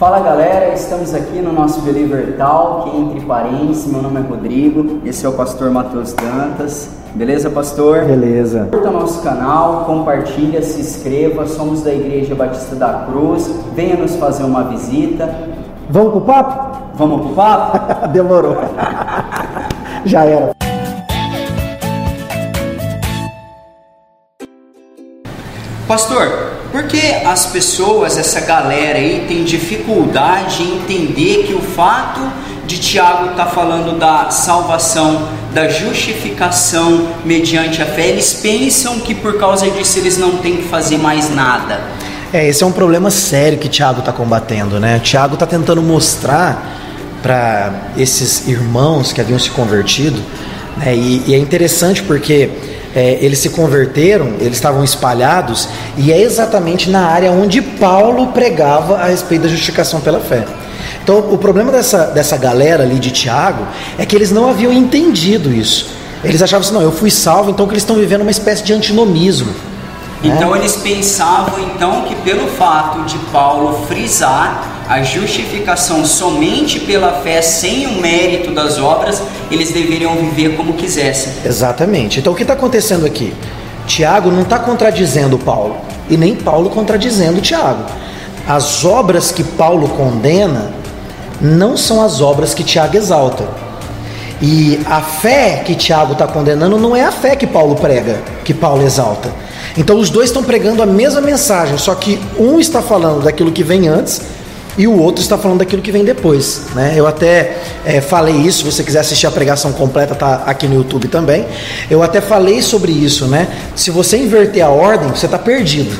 Fala galera, estamos aqui no nosso Believer Talk entre parentes. Meu nome é Rodrigo, esse é o pastor Matheus Dantas. Beleza, pastor? Beleza. Curta nosso canal, compartilha, se inscreva. Somos da Igreja Batista da Cruz. Venha nos fazer uma visita. Vamos pro papo? Vamos pro papo? Demorou. Já era. Pastor, por que as pessoas, essa galera aí, tem dificuldade em entender que o fato de Tiago estar tá falando da salvação, da justificação mediante a fé, eles pensam que por causa disso eles não têm que fazer mais nada? É, esse é um problema sério que Tiago está combatendo, né? Tiago está tentando mostrar para esses irmãos que haviam se convertido, né? e, e é interessante porque é, eles se converteram, eles estavam espalhados, e é exatamente na área onde Paulo pregava a respeito da justificação pela fé. Então, o problema dessa, dessa galera ali de Tiago é que eles não haviam entendido isso. Eles achavam assim, não, eu fui salvo, então que eles estão vivendo uma espécie de antinomismo. Então eles pensavam então que pelo fato de Paulo frisar a justificação somente pela fé sem o mérito das obras, eles deveriam viver como quisessem. Exatamente. Então o que está acontecendo aqui? Tiago não está contradizendo Paulo e nem Paulo contradizendo Tiago. As obras que Paulo condena não são as obras que Tiago exalta. E a fé que Tiago está condenando não é a fé que Paulo prega, que Paulo exalta. Então os dois estão pregando a mesma mensagem, só que um está falando daquilo que vem antes e o outro está falando daquilo que vem depois. Né? Eu até é, falei isso, se você quiser assistir a pregação completa, tá aqui no YouTube também. Eu até falei sobre isso, né? Se você inverter a ordem, você está perdido.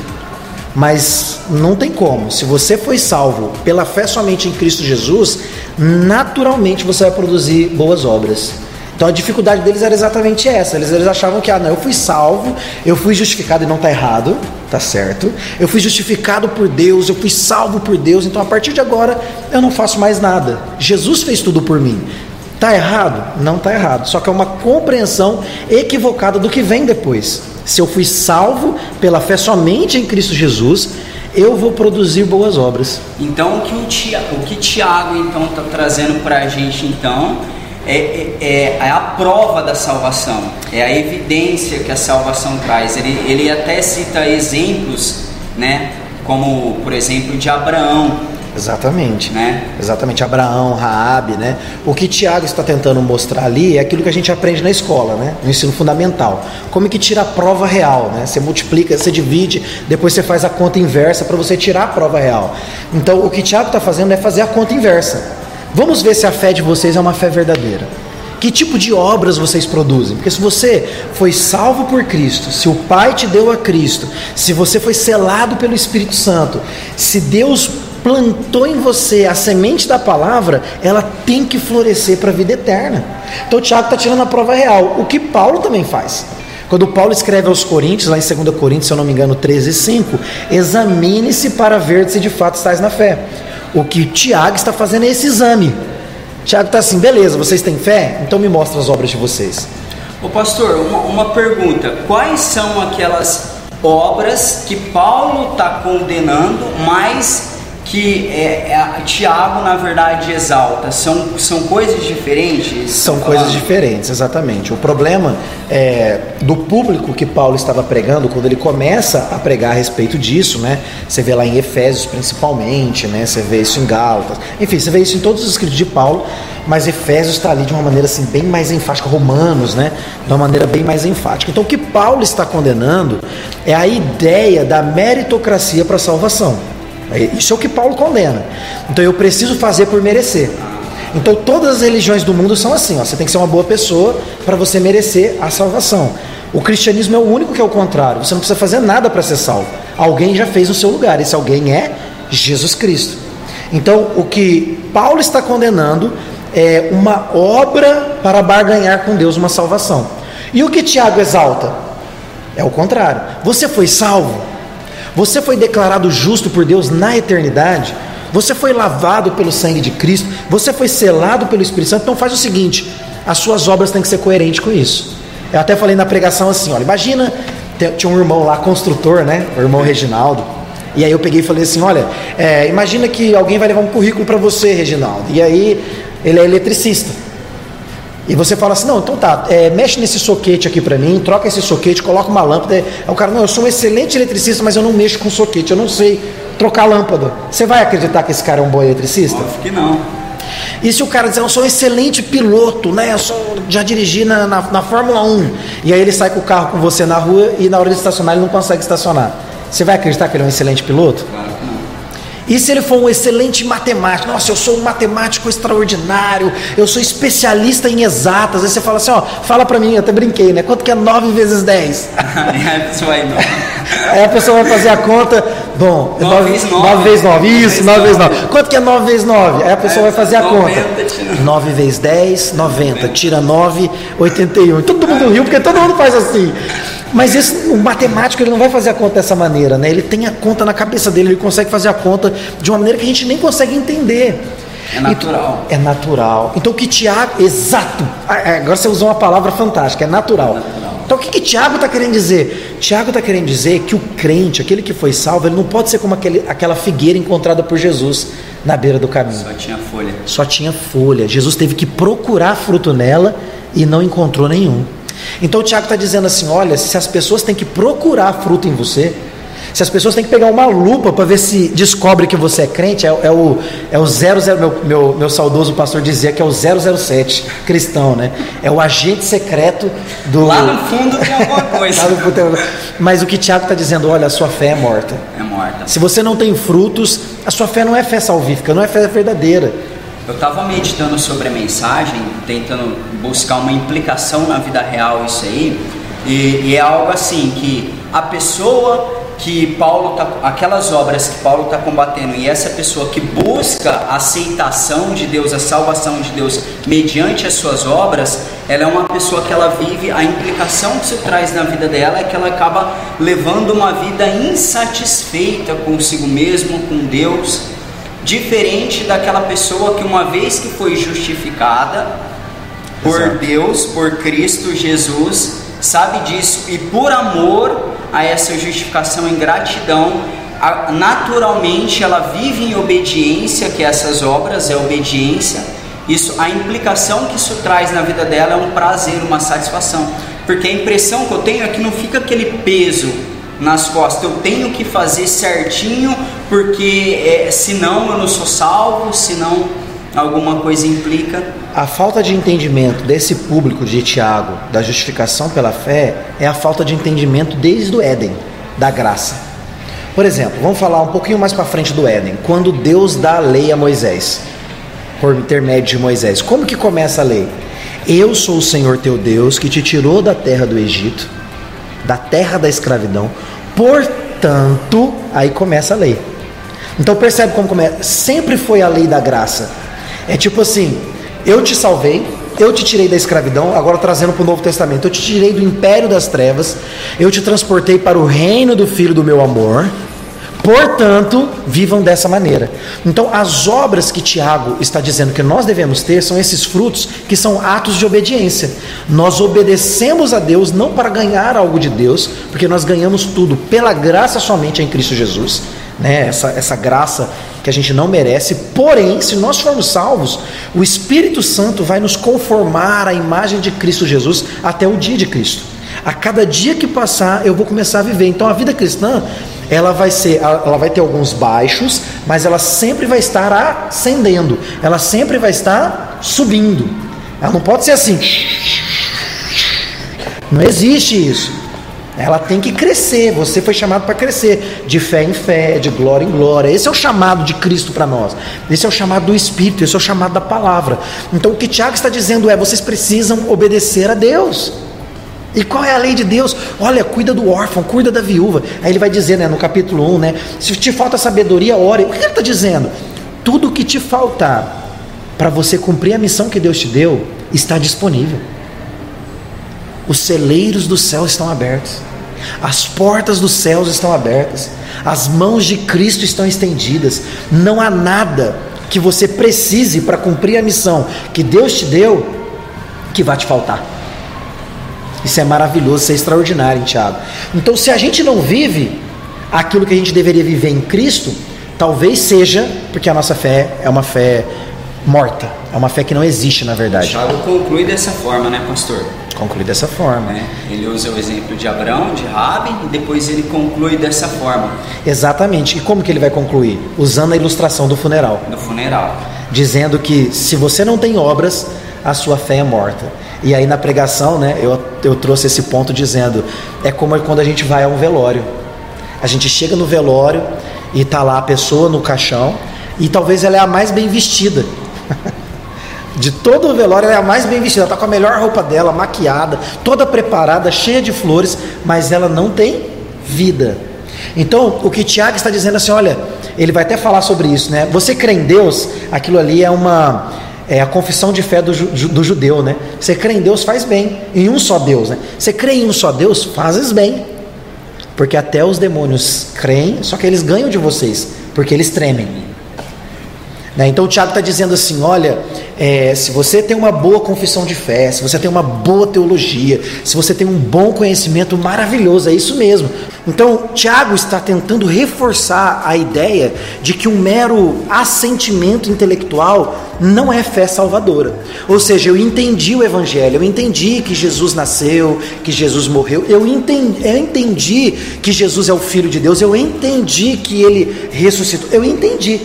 Mas não tem como. Se você foi salvo pela fé somente em Cristo Jesus, naturalmente você vai produzir boas obras. Então a dificuldade deles era exatamente essa. Eles, eles achavam que, ah, não, eu fui salvo, eu fui justificado e não está errado, tá certo. Eu fui justificado por Deus, eu fui salvo por Deus, então a partir de agora eu não faço mais nada. Jesus fez tudo por mim. Tá errado? Não tá errado. Só que é uma compreensão equivocada do que vem depois. Se eu fui salvo pela fé somente em Cristo Jesus, eu vou produzir boas obras. Então o que o Tiago, o que Tiago então está trazendo para a gente então é, é, é, a prova da salvação, é a evidência que a salvação traz. Ele, ele até cita exemplos, né, como por exemplo de Abraão. Exatamente. Né? Exatamente, Abraão, Raabe, né? O que Tiago está tentando mostrar ali é aquilo que a gente aprende na escola, né? No ensino fundamental. Como é que tira a prova real, né? Você multiplica, você divide, depois você faz a conta inversa para você tirar a prova real. Então, o que Tiago está fazendo é fazer a conta inversa. Vamos ver se a fé de vocês é uma fé verdadeira. Que tipo de obras vocês produzem? Porque se você foi salvo por Cristo, se o Pai te deu a Cristo, se você foi selado pelo Espírito Santo, se Deus plantou em você a semente da palavra, ela tem que florescer para a vida eterna. Então Tiago está tirando a prova real, o que Paulo também faz. Quando Paulo escreve aos Coríntios, lá em 2 Coríntios, se eu não me engano, 13, 5, examine-se para ver se de fato estás na fé. O que Tiago está fazendo é esse exame. Tiago está assim, beleza, vocês têm fé? Então me mostra as obras de vocês. Ô pastor, uma, uma pergunta: quais são aquelas obras que Paulo está condenando, mas que é, é, Tiago, na verdade, exalta? São, são coisas diferentes? São coisas diferentes, exatamente. O problema é, do público que Paulo estava pregando, quando ele começa a pregar a respeito disso, né? Você vê lá em Efésios principalmente, né? Você vê isso em Gálatas, enfim, você vê isso em todos os escritos de Paulo, mas Efésios está ali de uma maneira assim bem mais enfática, Romanos, né? De uma maneira bem mais enfática. Então, o que Paulo está condenando é a ideia da meritocracia para a salvação. É, isso é o que Paulo condena. Então eu preciso fazer por merecer. Então todas as religiões do mundo são assim, ó, você tem que ser uma boa pessoa para você merecer a salvação. O cristianismo é o único que é o contrário. Você não precisa fazer nada para ser salvo. Alguém já fez no seu lugar. Esse alguém é Jesus Cristo. Então o que Paulo está condenando é uma obra para barganhar com Deus uma salvação. E o que Tiago exalta? É o contrário. Você foi salvo você foi declarado justo por Deus na eternidade. Você foi lavado pelo sangue de Cristo. Você foi selado pelo Espírito Santo. Então faz o seguinte: as suas obras têm que ser coerentes com isso. Eu até falei na pregação assim: olha, imagina, tinha um irmão lá, construtor, né? O irmão Reginaldo. E aí eu peguei e falei assim: olha, é, imagina que alguém vai levar um currículo para você, Reginaldo. E aí ele é eletricista. E você fala assim: não, então tá, é, mexe nesse soquete aqui para mim, troca esse soquete, coloca uma lâmpada. Aí o cara, não, eu sou um excelente eletricista, mas eu não mexo com soquete, eu não sei trocar lâmpada. Você vai acreditar que esse cara é um bom eletricista? Óbvio que não. E se o cara dizer, eu sou um excelente piloto, né? Eu sou, já dirigi na, na, na Fórmula 1. E aí ele sai com o carro com você na rua e na hora de estacionar ele não consegue estacionar. Você vai acreditar que ele é um excelente piloto? Claro que não. E se ele for um excelente matemático? Nossa, eu sou um matemático extraordinário, eu sou especialista em exatas. Aí você fala assim, ó, fala pra mim, eu até brinquei, né? Quanto que é 9 vezes 10? Aí a pessoa vai. Aí a pessoa vai fazer a conta, bom, Nove 9 vezes nove. 9 vezes 9, isso, vezes 9 vezes nove. 9. Quanto que é 9 vezes 9? Aí a pessoa vai fazer a 90 conta. tira- 9 vezes 10, 90. Tira 9, 81. Todo mundo riu porque todo mundo faz assim. Mas esse, o matemático ele não vai fazer a conta dessa maneira, né? Ele tem a conta na cabeça dele, ele consegue fazer a conta de uma maneira que a gente nem consegue entender. É natural. É natural. Então o que Tiago. Exato! Ah, é, Agora você usou uma palavra fantástica, é natural. natural. Então o que, que Tiago está querendo dizer? Tiago está querendo dizer que o crente, aquele que foi salvo, ele não pode ser como aquele, aquela figueira encontrada por Jesus na beira do caminho. Só tinha folha. Só tinha folha. Jesus teve que procurar fruto nela e não encontrou nenhum. Então o Tiago está dizendo assim: olha, se as pessoas têm que procurar fruto em você, se as pessoas têm que pegar uma lupa para ver se descobre que você é crente, é, é o é o 00, meu, meu, meu saudoso pastor dizia que é o 007 cristão, né? É o agente secreto do. Lá no fundo tem alguma coisa. Mas o que Tiago está dizendo, olha, a sua fé é morta. É morta. Se você não tem frutos, a sua fé não é fé salvífica, não é fé verdadeira. Eu estava meditando sobre a mensagem, tentando buscar uma implicação na vida real isso aí, e, e é algo assim que a pessoa que Paulo tá, aquelas obras que Paulo está combatendo e essa pessoa que busca a aceitação de Deus, a salvação de Deus mediante as suas obras, ela é uma pessoa que ela vive a implicação que isso traz na vida dela é que ela acaba levando uma vida insatisfeita consigo mesmo, com Deus diferente daquela pessoa que uma vez que foi justificada por Exato. Deus, por Cristo Jesus, sabe disso e por amor a essa justificação em gratidão, naturalmente ela vive em obediência, que essas obras é obediência. Isso, a implicação que isso traz na vida dela é um prazer, uma satisfação, porque a impressão que eu tenho é que não fica aquele peso nas costas. Eu tenho que fazer certinho, porque é, senão eu não sou salvo, senão alguma coisa implica. A falta de entendimento desse público de Tiago, da justificação pela fé, é a falta de entendimento desde o Éden, da graça. Por exemplo, vamos falar um pouquinho mais para frente do Éden, quando Deus dá a lei a Moisés, por intermédio de Moisés. Como que começa a lei? Eu sou o Senhor teu Deus que te tirou da terra do Egito, da terra da escravidão. Portanto, aí começa a lei. Então percebe como começa? Sempre foi a lei da graça. É tipo assim, eu te salvei, eu te tirei da escravidão, agora trazendo para o Novo Testamento, eu te tirei do império das trevas, eu te transportei para o reino do Filho do meu amor. Portanto, vivam dessa maneira. Então, as obras que Tiago está dizendo que nós devemos ter são esses frutos que são atos de obediência. Nós obedecemos a Deus não para ganhar algo de Deus, porque nós ganhamos tudo pela graça somente em Cristo Jesus, né? Essa, essa graça que a gente não merece. Porém, se nós formos salvos, o Espírito Santo vai nos conformar à imagem de Cristo Jesus até o dia de Cristo. A cada dia que passar, eu vou começar a viver. Então, a vida cristã, ela vai ser, ela vai ter alguns baixos, mas ela sempre vai estar ascendendo. Ela sempre vai estar subindo. Ela não pode ser assim. Não existe isso. Ela tem que crescer. Você foi chamado para crescer, de fé em fé, de glória em glória. Esse é o chamado de Cristo para nós. Esse é o chamado do Espírito, esse é o chamado da palavra. Então o que Tiago está dizendo é: vocês precisam obedecer a Deus. E qual é a lei de Deus? Olha, cuida do órfão, cuida da viúva. Aí ele vai dizer, né, no capítulo 1, né, se te falta sabedoria, ore. O que ele está dizendo? Tudo que te faltar para você cumprir a missão que Deus te deu está disponível. Os celeiros do céu estão abertos. As portas dos céus estão abertas. As mãos de Cristo estão estendidas. Não há nada que você precise para cumprir a missão que Deus te deu que vai te faltar. Isso é maravilhoso, isso é extraordinário, hein, Tiago. Então, se a gente não vive aquilo que a gente deveria viver em Cristo, talvez seja porque a nossa fé é uma fé morta, é uma fé que não existe na verdade. Tiago conclui dessa forma, né, pastor? Conclui dessa forma. É, ele usa o exemplo de Abraão, de Rabi, e depois ele conclui dessa forma. Exatamente. E como que ele vai concluir? Usando a ilustração do funeral. Do funeral. Dizendo que se você não tem obras, a sua fé é morta. E aí na pregação, né, eu, eu trouxe esse ponto dizendo, é como quando a gente vai a um velório. A gente chega no velório e tá lá a pessoa no caixão e talvez ela é a mais bem vestida. De todo o velório, ela é a mais bem vestida, ela está com a melhor roupa dela, maquiada, toda preparada, cheia de flores, mas ela não tem vida. Então, o que Tiago está dizendo assim, olha, ele vai até falar sobre isso, né? Você crê em Deus, aquilo ali é uma é a confissão de fé do, do judeu, né? Você crê em Deus, faz bem, em um só Deus, né? Você crê em um só Deus, fazes bem. Porque até os demônios creem, só que eles ganham de vocês, porque eles tremem. Né? Então o Tiago está dizendo assim: olha, é, se você tem uma boa confissão de fé, se você tem uma boa teologia, se você tem um bom conhecimento maravilhoso, é isso mesmo. Então Tiago está tentando reforçar a ideia de que um mero assentimento intelectual não é fé salvadora. Ou seja, eu entendi o Evangelho, eu entendi que Jesus nasceu, que Jesus morreu, eu entendi, eu entendi que Jesus é o Filho de Deus, eu entendi que ele ressuscitou, eu entendi.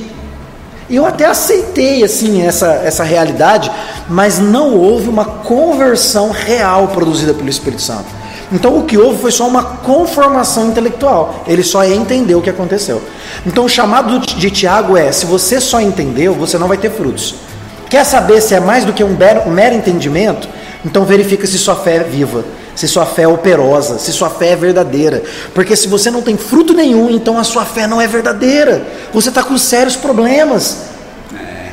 Eu até aceitei assim essa, essa realidade, mas não houve uma conversão real produzida pelo Espírito Santo. Então o que houve foi só uma conformação intelectual. Ele só entendeu o que aconteceu. Então o chamado de Tiago é: se você só entendeu, você não vai ter frutos. Quer saber se é mais do que um mero entendimento? Então verifica se sua fé é viva se sua fé é operosa, se sua fé é verdadeira. Porque se você não tem fruto nenhum, então a sua fé não é verdadeira. Você está com sérios problemas.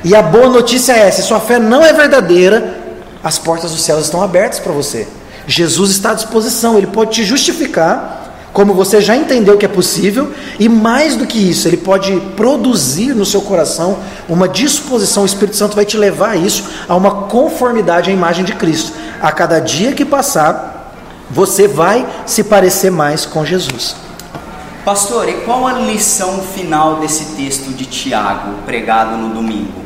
E a boa notícia é: se sua fé não é verdadeira, as portas dos céus estão abertas para você. Jesus está à disposição, ele pode te justificar, como você já entendeu que é possível, e mais do que isso, ele pode produzir no seu coração uma disposição, o Espírito Santo vai te levar a isso, a uma conformidade à imagem de Cristo. A cada dia que passar, você vai se parecer mais com Jesus. Pastor, e qual a lição final desse texto de Tiago, pregado no domingo?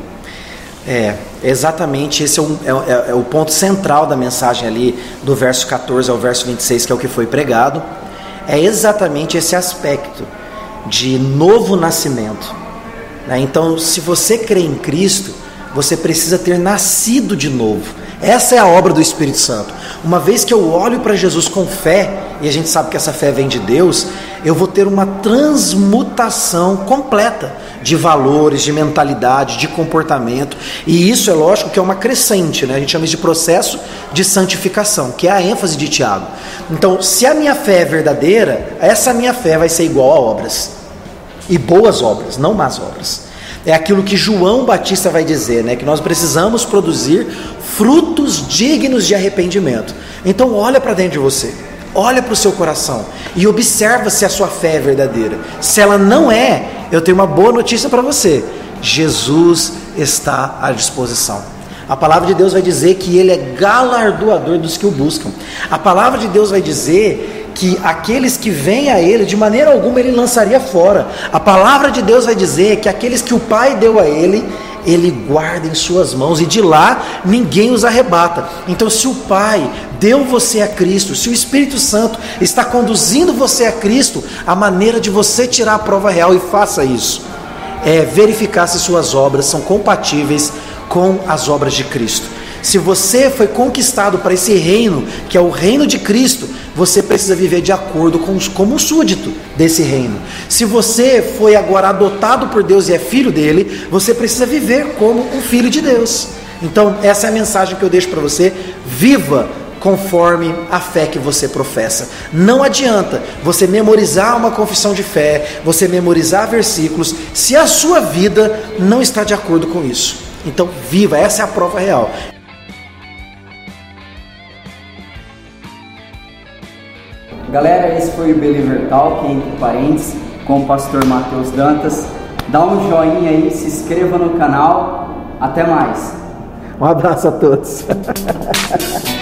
É, exatamente, esse é o, é, é, é o, ponto central da mensagem ali, do verso 14 ao verso 26, que é o que foi pregado. É exatamente esse aspecto de novo nascimento. Né? Então, se você crê em Cristo, você precisa ter nascido de novo. Essa é a obra do Espírito Santo. Uma vez que eu olho para Jesus com fé, e a gente sabe que essa fé vem de Deus, eu vou ter uma transmutação completa de valores, de mentalidade, de comportamento. E isso é lógico que é uma crescente, né? A gente chama isso de processo de santificação, que é a ênfase de Tiago. Então, se a minha fé é verdadeira, essa minha fé vai ser igual a obras. E boas obras, não más obras. É aquilo que João Batista vai dizer, né? Que nós precisamos produzir frutos dignos de arrependimento. Então olha para dentro de você, olha para o seu coração e observa se a sua fé é verdadeira. Se ela não é, eu tenho uma boa notícia para você: Jesus está à disposição. A palavra de Deus vai dizer que Ele é galardoador dos que o buscam. A palavra de Deus vai dizer que aqueles que vêm a Ele, de maneira alguma Ele lançaria fora. A palavra de Deus vai dizer que aqueles que o Pai deu a Ele, ele guarda em suas mãos e de lá ninguém os arrebata. Então, se o Pai deu você a Cristo, se o Espírito Santo está conduzindo você a Cristo, a maneira de você tirar a prova real e faça isso é verificar se suas obras são compatíveis com as obras de Cristo. Se você foi conquistado para esse reino, que é o reino de Cristo, você precisa viver de acordo com como um súdito desse reino. Se você foi agora adotado por Deus e é filho dele, você precisa viver como um filho de Deus. Então, essa é a mensagem que eu deixo para você. Viva conforme a fé que você professa. Não adianta você memorizar uma confissão de fé, você memorizar versículos, se a sua vida não está de acordo com isso. Então, viva, essa é a prova real. Galera, esse foi o Believer Talk, entre parênteses, com o pastor Matheus Dantas. Dá um joinha aí, se inscreva no canal. Até mais. Um abraço a todos.